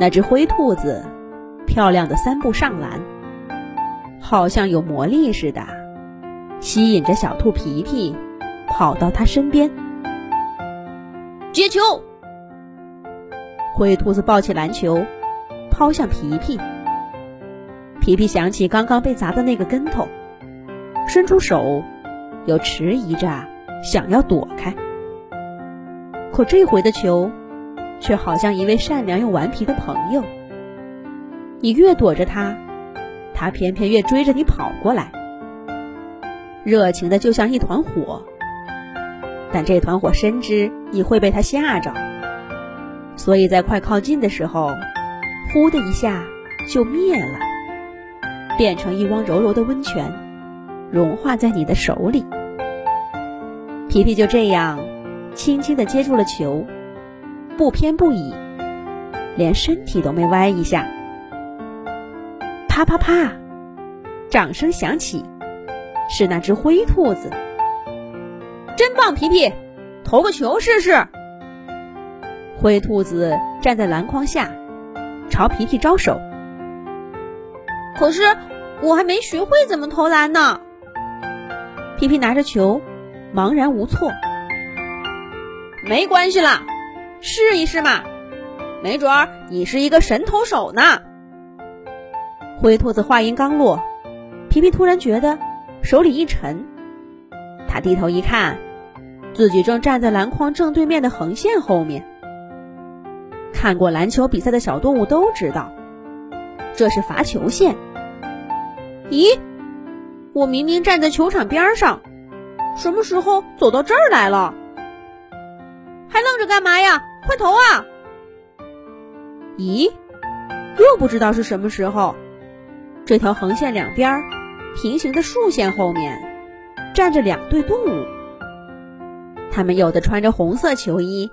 那只灰兔子漂亮的三步上篮，好像有魔力似的，吸引着小兔皮皮跑到他身边接球。灰兔子抱起篮球，抛向皮皮。皮皮想起刚刚被砸的那个跟头，伸出手，又迟疑着想要躲开。可这回的球。却好像一位善良又顽皮的朋友，你越躲着他，他偏偏越追着你跑过来，热情的就像一团火。但这团火深知你会被他吓着，所以在快靠近的时候，呼的一下就灭了，变成一汪柔柔的温泉，融化在你的手里。皮皮就这样轻轻的接住了球。不偏不倚，连身体都没歪一下。啪啪啪，掌声响起，是那只灰兔子。真棒，皮皮，投个球试试。灰兔子站在篮筐下，朝皮皮招手。可是我还没学会怎么投篮呢。皮皮拿着球，茫然无措。没关系啦。试一试嘛，没准儿你是一个神投手呢。灰兔子话音刚落，皮皮突然觉得手里一沉，他低头一看，自己正站在篮筐正对面的横线后面。看过篮球比赛的小动物都知道，这是罚球线。咦，我明明站在球场边上，什么时候走到这儿来了？还愣着干嘛呀？快投啊！咦，又不知道是什么时候，这条横线两边平行的竖线后面站着两对动物，他们有的穿着红色球衣，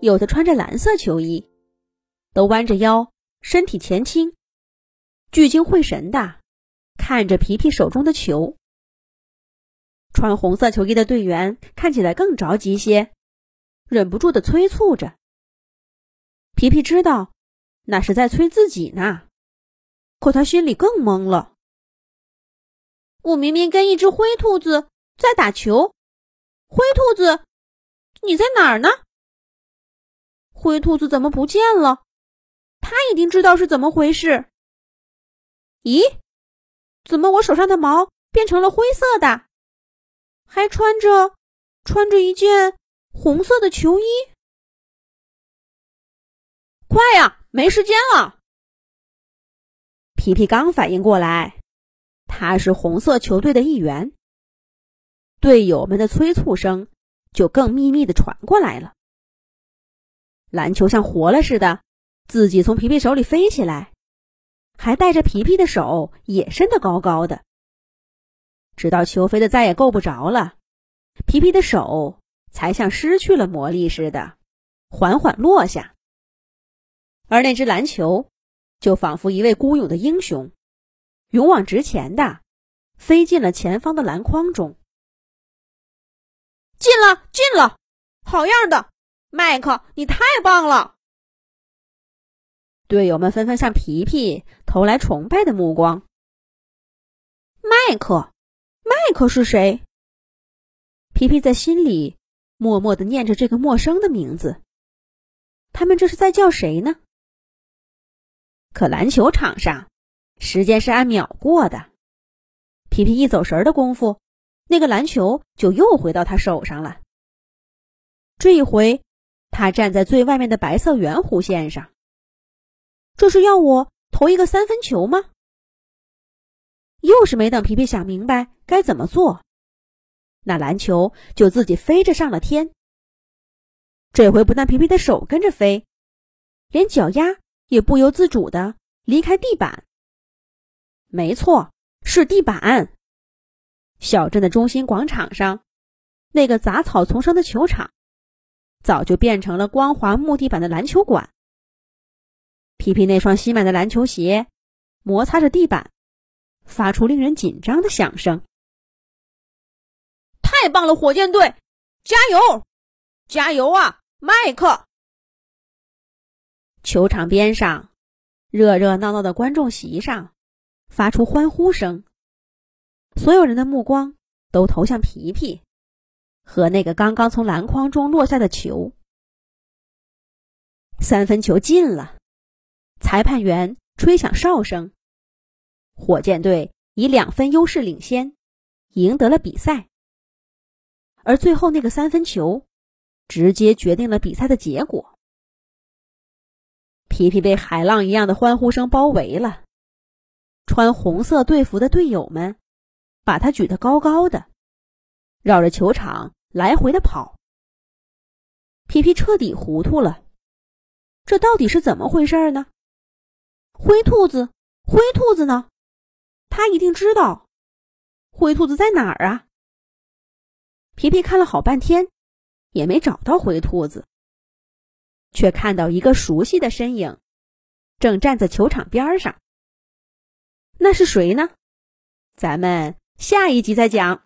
有的穿着蓝色球衣，都弯着腰，身体前倾，聚精会神的看着皮皮手中的球。穿红色球衣的队员看起来更着急些。忍不住的催促着。皮皮知道，那是在催自己呢，可他心里更懵了。我明明跟一只灰兔子在打球，灰兔子，你在哪儿呢？灰兔子怎么不见了？他一定知道是怎么回事。咦，怎么我手上的毛变成了灰色的？还穿着穿着一件。红色的球衣，快呀，没时间了！皮皮刚反应过来，他是红色球队的一员，队友们的催促声就更秘密的传过来了。篮球像活了似的，自己从皮皮手里飞起来，还带着皮皮的手也伸得高高的，直到球飞的再也够不着了，皮皮的手。才像失去了魔力似的，缓缓落下。而那只篮球，就仿佛一位孤勇的英雄，勇往直前的飞进了前方的篮筐中。进了，进了，好样的，麦克，你太棒了！队友们纷纷向皮皮投来崇拜的目光。麦克，麦克是谁？皮皮在心里。默默的念着这个陌生的名字，他们这是在叫谁呢？可篮球场上，时间是按秒过的。皮皮一走神的功夫，那个篮球就又回到他手上了。这一回，他站在最外面的白色圆弧线上。这是要我投一个三分球吗？又是没等皮皮想明白该怎么做。那篮球就自己飞着上了天。这回不但皮皮的手跟着飞，连脚丫也不由自主的离开地板。没错，是地板。小镇的中心广场上，那个杂草丛生的球场，早就变成了光滑木地板的篮球馆。皮皮那双新买的篮球鞋摩擦着地板，发出令人紧张的响声。太棒了，火箭队，加油，加油啊，麦克！球场边上，热热闹闹的观众席上，发出欢呼声。所有人的目光都投向皮皮和那个刚刚从篮筐中落下的球。三分球进了，裁判员吹响哨声，火箭队以两分优势领先，赢得了比赛。而最后那个三分球，直接决定了比赛的结果。皮皮被海浪一样的欢呼声包围了，穿红色队服的队友们把他举得高高的，绕着球场来回的跑。皮皮彻底糊涂了，这到底是怎么回事呢？灰兔子，灰兔子呢？他一定知道，灰兔子在哪儿啊？皮皮看了好半天，也没找到灰兔子。却看到一个熟悉的身影，正站在球场边上。那是谁呢？咱们下一集再讲。